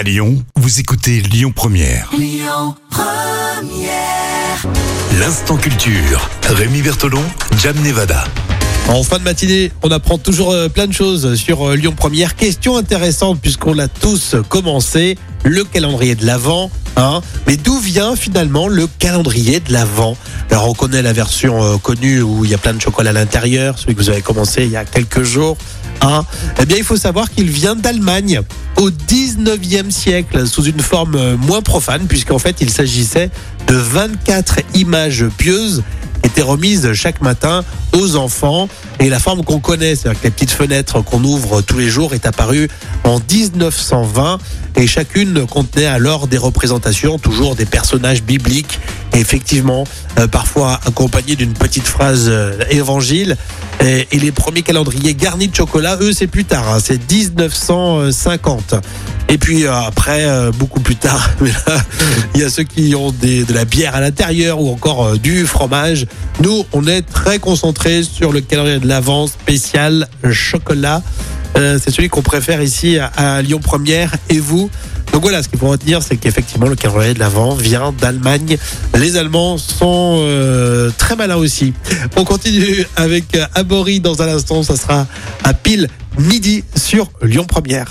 À Lyon, vous écoutez Lyon Première. L'instant culture. Rémi Bertolon, Jam Nevada. En fin de matinée, on apprend toujours euh, plein de choses sur euh, Lyon Première. Question intéressante puisqu'on l'a tous commencé, le calendrier de l'Avent. Hein Mais d'où vient finalement le calendrier de l'Avent? Alors on connaît la version euh, connue où il y a plein de chocolat à l'intérieur, celui que vous avez commencé il y a quelques jours. Eh bien, il faut savoir qu'il vient d'Allemagne au 19e siècle sous une forme euh, moins profane puisqu'en fait il s'agissait de 24 images pieuses remises chaque matin aux enfants. Et la forme qu'on connaît, c'est-à-dire que les petites fenêtres qu'on ouvre tous les jours, est apparue en 1920 et chacune contenait alors des représentations, toujours des personnages bibliques, effectivement, euh, parfois accompagnés d'une petite phrase euh, évangile. Et, et les premiers calendriers garnis de chocolat, eux, c'est plus tard, hein, c'est 1950. Et puis euh, après, euh, beaucoup plus tard, il y a ceux qui ont des, de la bière à l'intérieur ou encore euh, du fromage. Nous, on est très concentrés sur le calendrier de l'avant spécial chocolat. Euh, c'est celui qu'on préfère ici à, à Lyon Première. Et vous? Donc voilà, ce qu'il faut retenir, c'est qu'effectivement, le calendrier de l'Avent vient d'Allemagne. Les Allemands sont euh, très malins aussi. On continue avec Amaury dans un instant. Ça sera à pile midi sur Lyon Première.